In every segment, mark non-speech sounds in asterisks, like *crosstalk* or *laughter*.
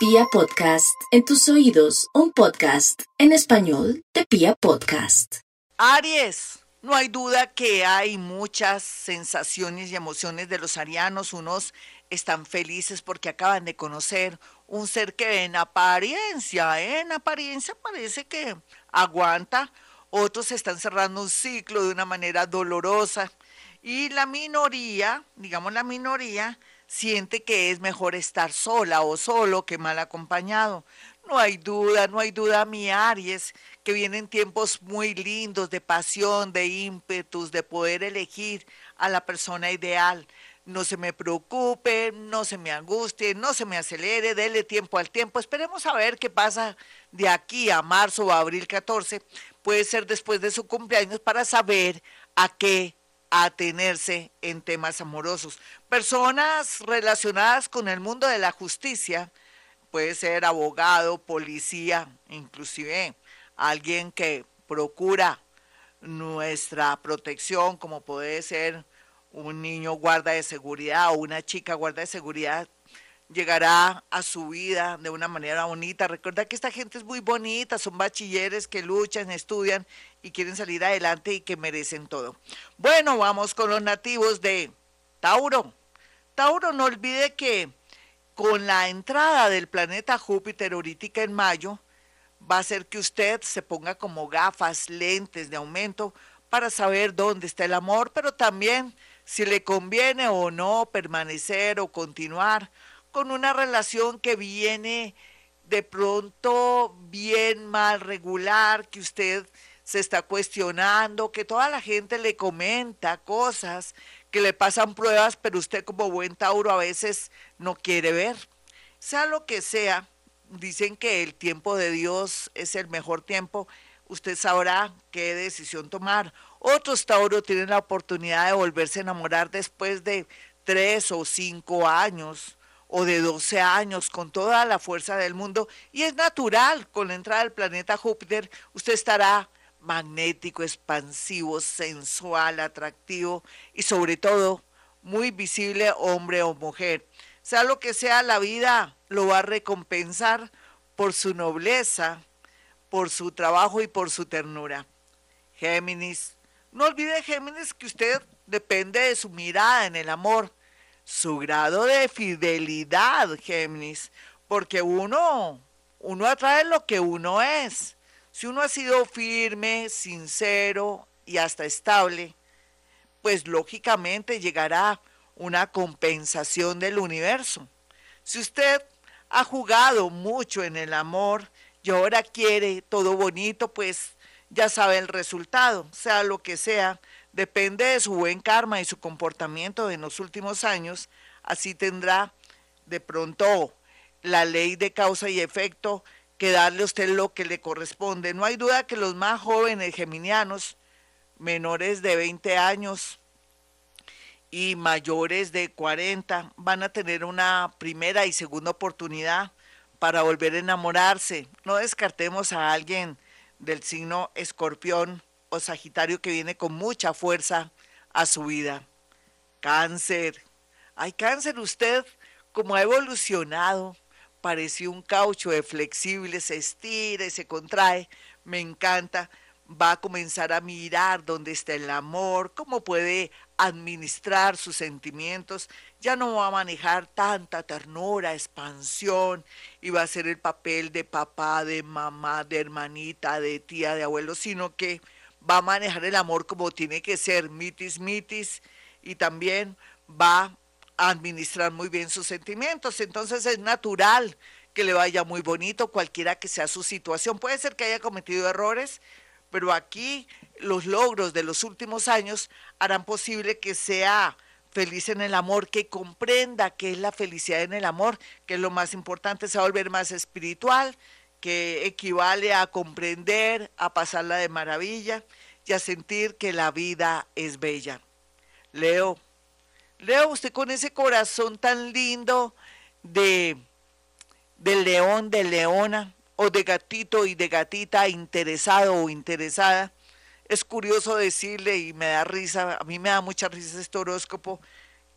Pia Podcast, en tus oídos, un podcast en español de Pia Podcast. Aries, no hay duda que hay muchas sensaciones y emociones de los arianos. Unos están felices porque acaban de conocer un ser que en apariencia, en apariencia parece que aguanta. Otros están cerrando un ciclo de una manera dolorosa. Y la minoría, digamos la minoría, siente que es mejor estar sola o solo que mal acompañado. No hay duda, no hay duda, mi Aries, que vienen tiempos muy lindos de pasión, de ímpetus, de poder elegir a la persona ideal. No se me preocupe, no se me angustie, no se me acelere, dele tiempo al tiempo. Esperemos a ver qué pasa de aquí a marzo o abril 14. Puede ser después de su cumpleaños para saber a qué atenerse en temas amorosos. Personas relacionadas con el mundo de la justicia, puede ser abogado, policía, inclusive alguien que procura nuestra protección, como puede ser un niño guarda de seguridad o una chica guarda de seguridad, llegará a su vida de una manera bonita. Recuerda que esta gente es muy bonita, son bachilleres que luchan, estudian y quieren salir adelante y que merecen todo. Bueno, vamos con los nativos de Tauro. Tauro, no olvide que con la entrada del planeta Júpiter ahorita en mayo, va a hacer que usted se ponga como gafas, lentes de aumento para saber dónde está el amor, pero también si le conviene o no permanecer o continuar con una relación que viene de pronto bien mal regular, que usted se está cuestionando, que toda la gente le comenta cosas, que le pasan pruebas, pero usted como buen Tauro a veces no quiere ver. Sea lo que sea, dicen que el tiempo de Dios es el mejor tiempo, usted sabrá qué decisión tomar. Otros Tauro tienen la oportunidad de volverse a enamorar después de tres o cinco años o de 12 años con toda la fuerza del mundo y es natural con la entrada del planeta Júpiter usted estará magnético, expansivo, sensual, atractivo y sobre todo muy visible hombre o mujer. Sea lo que sea, la vida lo va a recompensar por su nobleza, por su trabajo y por su ternura. Géminis, no olvide Géminis que usted depende de su mirada en el amor su grado de fidelidad, Géminis, porque uno, uno atrae lo que uno es. Si uno ha sido firme, sincero y hasta estable, pues lógicamente llegará una compensación del universo. Si usted ha jugado mucho en el amor y ahora quiere todo bonito, pues ya sabe el resultado, sea lo que sea, depende de su buen karma y su comportamiento en los últimos años, así tendrá de pronto la ley de causa y efecto que darle a usted lo que le corresponde. No hay duda que los más jóvenes geminianos, menores de 20 años y mayores de 40, van a tener una primera y segunda oportunidad para volver a enamorarse. No descartemos a alguien del signo escorpión o Sagitario que viene con mucha fuerza a su vida. Cáncer. Hay cáncer usted, como ha evolucionado, parece un caucho de flexible, se estira y se contrae. Me encanta. Va a comenzar a mirar dónde está el amor, cómo puede administrar sus sentimientos. Ya no va a manejar tanta ternura, expansión, y va a ser el papel de papá, de mamá, de hermanita, de tía, de abuelo, sino que va a manejar el amor como tiene que ser, mitis, mitis, y también va a administrar muy bien sus sentimientos. Entonces es natural que le vaya muy bonito, cualquiera que sea su situación. Puede ser que haya cometido errores, pero aquí los logros de los últimos años harán posible que sea feliz en el amor, que comprenda qué es la felicidad en el amor, que es lo más importante, se va a volver más espiritual, que equivale a comprender, a pasarla de maravilla y a sentir que la vida es bella. Leo, Leo, usted con ese corazón tan lindo de, de león, de leona, o de gatito y de gatita interesado o interesada, es curioso decirle y me da risa, a mí me da mucha risa este horóscopo,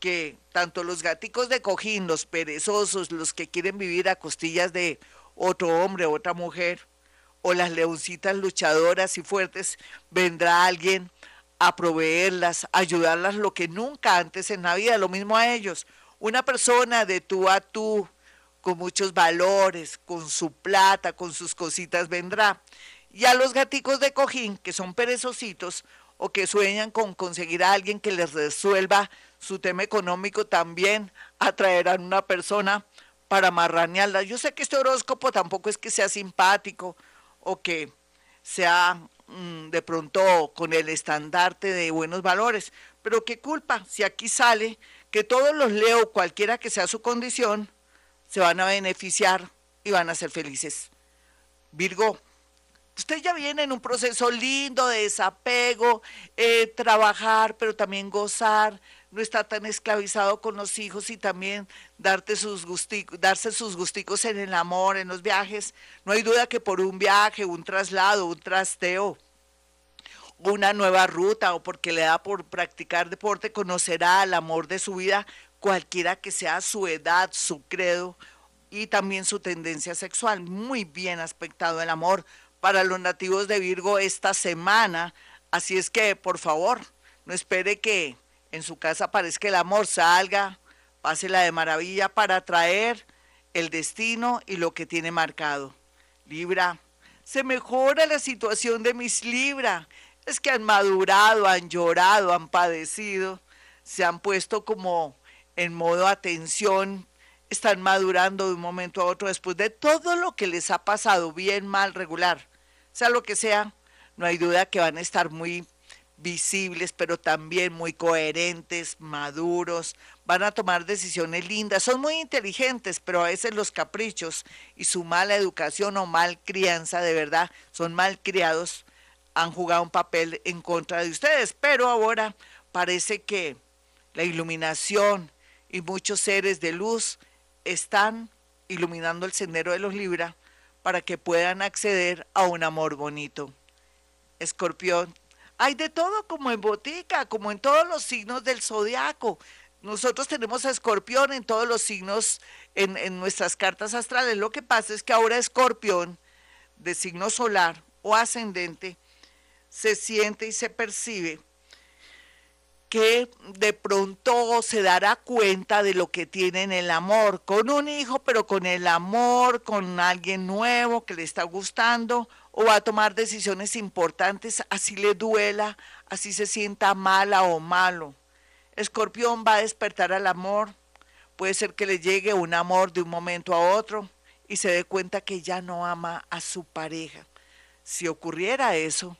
porque tanto los gaticos de cojín, los perezosos, los que quieren vivir a costillas de otro hombre, otra mujer, o las leoncitas luchadoras y fuertes, vendrá alguien a proveerlas, ayudarlas lo que nunca antes en la vida, lo mismo a ellos. Una persona de tú a tú, con muchos valores, con su plata, con sus cositas vendrá. Y a los gaticos de cojín, que son perezositos o que sueñan con conseguir a alguien que les resuelva su tema económico, también atraerán una persona para marranearla. Yo sé que este horóscopo tampoco es que sea simpático o que sea Mm, de pronto con el estandarte de buenos valores. Pero qué culpa si aquí sale que todos los leo, cualquiera que sea su condición, se van a beneficiar y van a ser felices. Virgo, usted ya viene en un proceso lindo de desapego, eh, trabajar, pero también gozar, no está tan esclavizado con los hijos y también darte sus darse sus gusticos en el amor, en los viajes. No hay duda que por un viaje, un traslado, un trasteo, una nueva ruta o porque le da por practicar deporte, conocerá al amor de su vida, cualquiera que sea su edad, su credo y también su tendencia sexual. Muy bien aspectado el amor para los nativos de Virgo esta semana. Así es que, por favor, no espere que en su casa parezca el amor, salga, pásela de maravilla para traer el destino y lo que tiene marcado. Libra, se mejora la situación de mis Libra. Es que han madurado, han llorado, han padecido, se han puesto como en modo atención, están madurando de un momento a otro después de todo lo que les ha pasado, bien, mal, regular, sea lo que sea, no hay duda que van a estar muy visibles, pero también muy coherentes, maduros, van a tomar decisiones lindas, son muy inteligentes, pero a veces los caprichos y su mala educación o mal crianza, de verdad, son mal criados, han jugado un papel en contra de ustedes, pero ahora parece que la iluminación y muchos seres de luz están iluminando el sendero de los Libra para que puedan acceder a un amor bonito. Escorpión, hay de todo como en botica, como en todos los signos del zodiaco. Nosotros tenemos a Escorpión en todos los signos, en, en nuestras cartas astrales. Lo que pasa es que ahora Escorpión, de signo solar o ascendente, se siente y se percibe que de pronto se dará cuenta de lo que tiene en el amor, con un hijo, pero con el amor, con alguien nuevo que le está gustando, o va a tomar decisiones importantes, así le duela, así se sienta mala o malo. Escorpión va a despertar al amor, puede ser que le llegue un amor de un momento a otro y se dé cuenta que ya no ama a su pareja. Si ocurriera eso,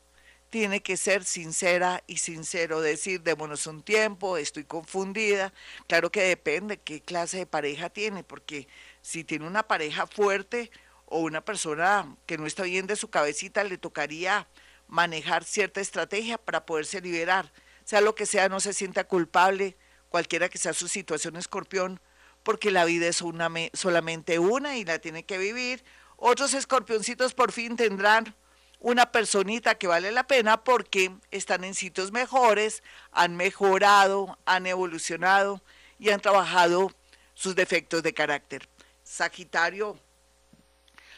tiene que ser sincera y sincero, decir, démonos un tiempo, estoy confundida. Claro que depende qué clase de pareja tiene, porque si tiene una pareja fuerte, o una persona que no está bien de su cabecita le tocaría manejar cierta estrategia para poderse liberar. Sea lo que sea, no se sienta culpable, cualquiera que sea su situación escorpión, porque la vida es una, solamente una y la tiene que vivir. Otros escorpioncitos por fin tendrán una personita que vale la pena porque están en sitios mejores, han mejorado, han evolucionado y han trabajado sus defectos de carácter. Sagitario,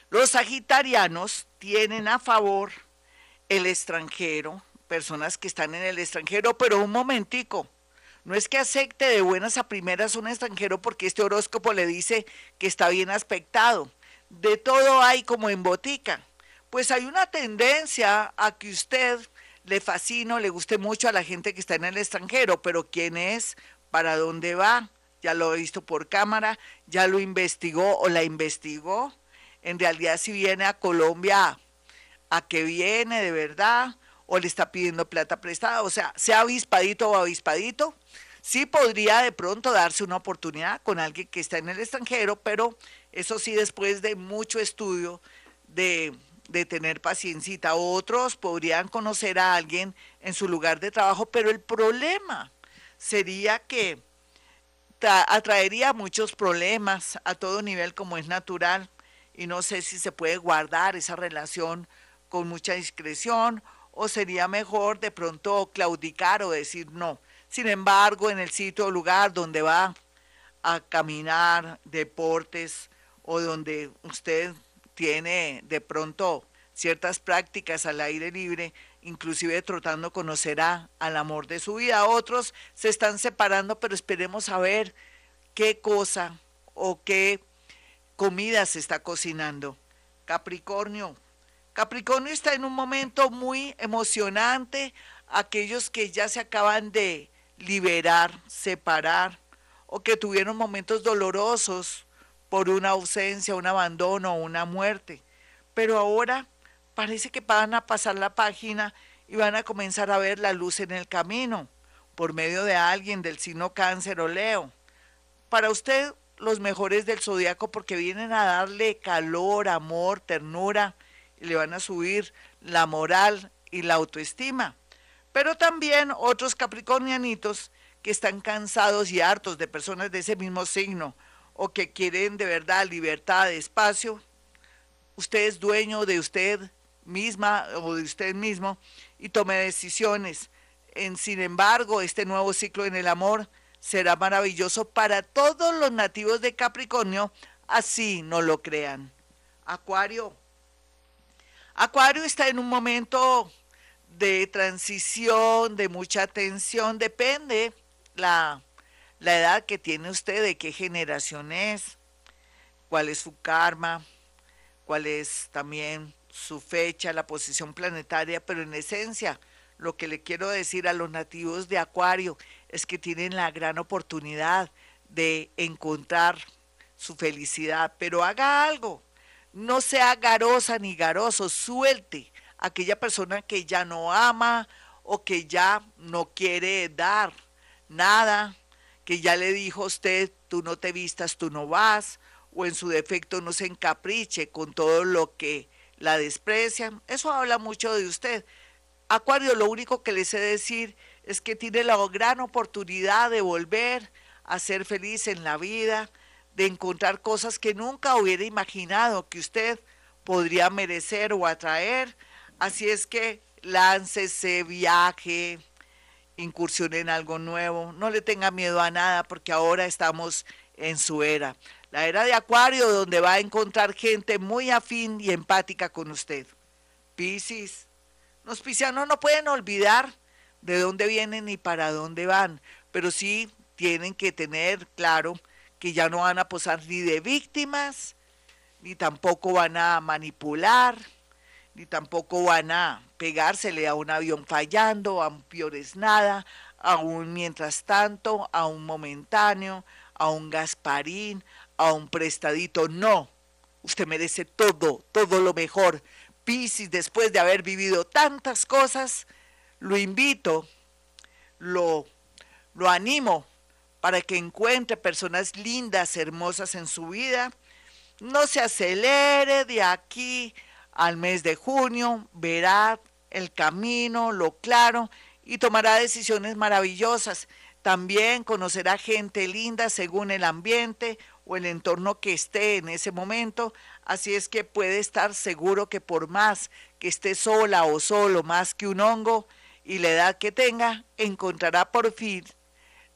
los sagitarianos tienen a favor el extranjero, personas que están en el extranjero, pero un momentico, no es que acepte de buenas a primeras un extranjero porque este horóscopo le dice que está bien aspectado. De todo hay como en botica. Pues hay una tendencia a que usted le fascine le guste mucho a la gente que está en el extranjero, pero ¿quién es? ¿Para dónde va? Ya lo he visto por cámara, ya lo investigó o la investigó en realidad si viene a Colombia, a qué viene de verdad, o le está pidiendo plata prestada, o sea, sea avispadito o avispadito, sí podría de pronto darse una oportunidad con alguien que está en el extranjero, pero eso sí después de mucho estudio, de, de tener paciencia. Otros podrían conocer a alguien en su lugar de trabajo, pero el problema sería que atraería muchos problemas a todo nivel como es natural y no sé si se puede guardar esa relación con mucha discreción o sería mejor de pronto claudicar o decir no. Sin embargo, en el sitio o lugar donde va a caminar, deportes o donde usted tiene de pronto ciertas prácticas al aire libre, inclusive trotando conocerá al amor de su vida. Otros se están separando, pero esperemos a ver qué cosa o qué comida se está cocinando. Capricornio. Capricornio está en un momento muy emocionante. Aquellos que ya se acaban de liberar, separar o que tuvieron momentos dolorosos por una ausencia, un abandono una muerte. Pero ahora parece que van a pasar la página y van a comenzar a ver la luz en el camino por medio de alguien del signo cáncer o leo. Para usted los mejores del zodiaco porque vienen a darle calor, amor, ternura y le van a subir la moral y la autoestima. Pero también otros capricornianitos que están cansados y hartos de personas de ese mismo signo o que quieren de verdad libertad, espacio. Usted es dueño de usted misma o de usted mismo y tome decisiones. En, sin embargo, este nuevo ciclo en el amor será maravilloso para todos los nativos de Capricornio, así no lo crean. Acuario. Acuario está en un momento de transición, de mucha tensión, depende la, la edad que tiene usted, de qué generación es, cuál es su karma, cuál es también su fecha, la posición planetaria, pero en esencia lo que le quiero decir a los nativos de Acuario es que tienen la gran oportunidad de encontrar su felicidad, pero haga algo, no sea garosa ni garoso, suelte a aquella persona que ya no ama o que ya no quiere dar nada, que ya le dijo a usted, tú no te vistas, tú no vas, o en su defecto no se encapriche con todo lo que la desprecian. Eso habla mucho de usted. Acuario, lo único que le sé decir es que tiene la gran oportunidad de volver a ser feliz en la vida, de encontrar cosas que nunca hubiera imaginado que usted podría merecer o atraer. Así es que láncese, viaje, incursione en algo nuevo, no le tenga miedo a nada porque ahora estamos en su era. La era de Acuario donde va a encontrar gente muy afín y empática con usted. Piscis, los piscianos no pueden olvidar de dónde vienen y para dónde van, pero sí tienen que tener claro que ya no van a posar ni de víctimas, ni tampoco van a manipular, ni tampoco van a pegársele a un avión fallando, a un piores nada, a un mientras tanto, a un momentáneo, a un Gasparín, a un prestadito. No, usted merece todo, todo lo mejor. Piscis, después de haber vivido tantas cosas, lo invito, lo, lo animo para que encuentre personas lindas, hermosas en su vida. No se acelere de aquí al mes de junio, verá el camino, lo claro y tomará decisiones maravillosas. También conocerá gente linda según el ambiente o el entorno que esté en ese momento. Así es que puede estar seguro que por más que esté sola o solo, más que un hongo y la edad que tenga, encontrará por fin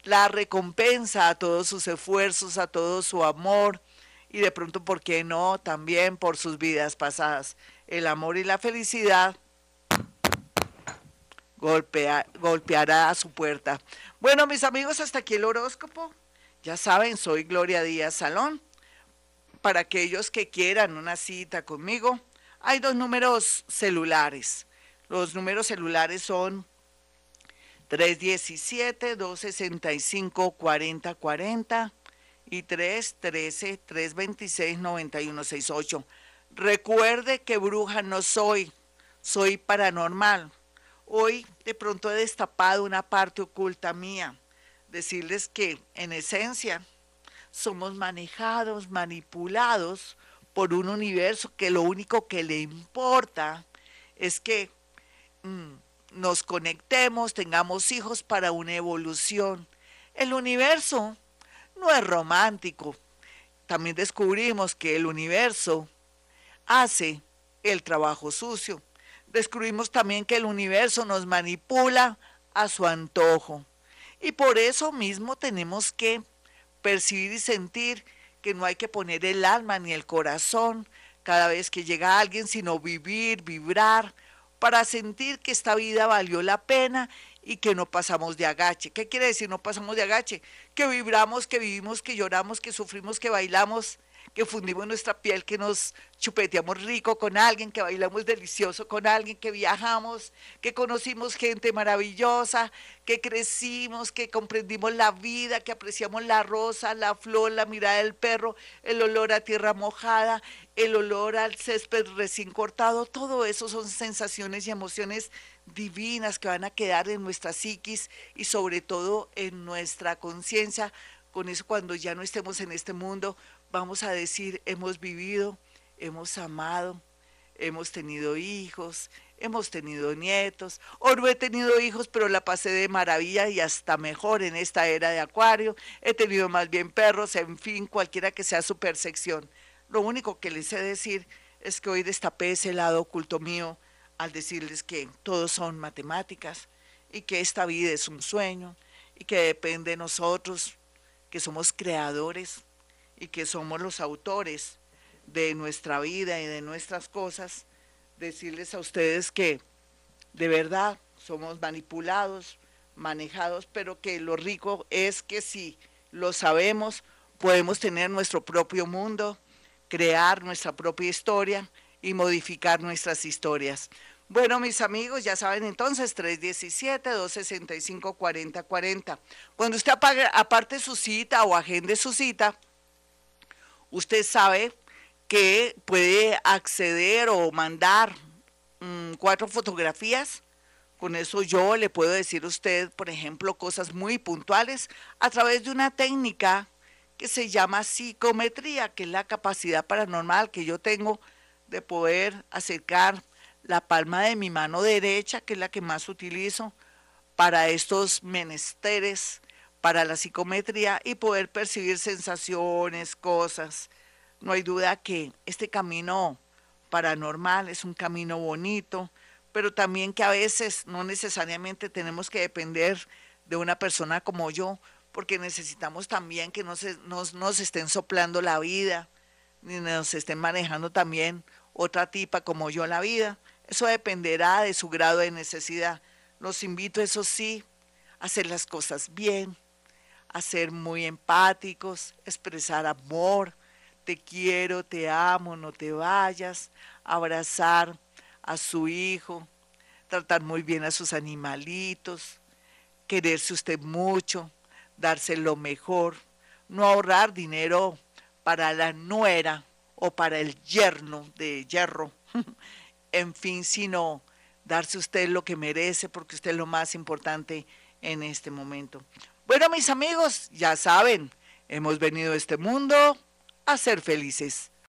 la recompensa a todos sus esfuerzos, a todo su amor y de pronto, ¿por qué no? También por sus vidas pasadas. El amor y la felicidad golpeará a su puerta. Bueno, mis amigos, hasta aquí el horóscopo. Ya saben, soy Gloria Díaz Salón para aquellos que quieran una cita conmigo, hay dos números celulares. Los números celulares son 317-265-4040 y 313-326-9168. Recuerde que bruja no soy, soy paranormal. Hoy de pronto he destapado una parte oculta mía. Decirles que en esencia somos manejados, manipulados por un universo que lo único que le importa es que mm, nos conectemos, tengamos hijos para una evolución. El universo no es romántico. También descubrimos que el universo hace el trabajo sucio. Descubrimos también que el universo nos manipula a su antojo Y por eso mismo tenemos que percibir y sentir que no hay que poner el alma ni el corazón cada vez que llega alguien, sino vivir, vibrar, para sentir que esta vida valió la pena y que no pasamos de agache. ¿Qué quiere decir no pasamos de agache? Que vibramos, que vivimos, que lloramos, que sufrimos, que bailamos, que fundimos nuestra piel, que nos chupeteamos rico con alguien, que bailamos delicioso con alguien, que viajamos, que conocimos gente maravillosa, que crecimos, que comprendimos la vida, que apreciamos la rosa, la flor, la mirada del perro, el olor a tierra mojada, el olor al césped recién cortado, todo eso son sensaciones y emociones divinas que van a quedar en nuestra psiquis y sobre todo en nuestra conciencia. Con eso cuando ya no estemos en este mundo, vamos a decir, hemos vivido, hemos amado, hemos tenido hijos, hemos tenido nietos, o no he tenido hijos, pero la pasé de maravilla y hasta mejor en esta era de acuario, he tenido más bien perros, en fin, cualquiera que sea su percepción. Lo único que les sé decir es que hoy destapé ese lado oculto mío al decirles que todos son matemáticas y que esta vida es un sueño y que depende de nosotros, que somos creadores, y que somos los autores de nuestra vida y de nuestras cosas, decirles a ustedes que de verdad somos manipulados, manejados, pero que lo rico es que si lo sabemos, podemos tener nuestro propio mundo, crear nuestra propia historia y modificar nuestras historias. Bueno, mis amigos, ya saben entonces, 317-265-4040. Cuando usted apague, aparte su cita o agende su cita, usted sabe que puede acceder o mandar mm, cuatro fotografías. Con eso yo le puedo decir a usted, por ejemplo, cosas muy puntuales a través de una técnica que se llama psicometría, que es la capacidad paranormal que yo tengo de poder acercar la palma de mi mano derecha, que es la que más utilizo para estos menesteres para la psicometría y poder percibir sensaciones, cosas. No hay duda que este camino paranormal es un camino bonito, pero también que a veces no necesariamente tenemos que depender de una persona como yo, porque necesitamos también que no nos, nos estén soplando la vida, ni nos estén manejando también otra tipa como yo la vida. Eso dependerá de su grado de necesidad. Los invito, eso sí, a hacer las cosas bien, a ser muy empáticos, expresar amor, te quiero, te amo, no te vayas, abrazar a su hijo, tratar muy bien a sus animalitos, quererse usted mucho, darse lo mejor, no ahorrar dinero para la nuera o para el yerno de hierro, *laughs* en fin, sino darse usted lo que merece porque usted es lo más importante en este momento. Bueno, mis amigos, ya saben, hemos venido a este mundo a ser felices.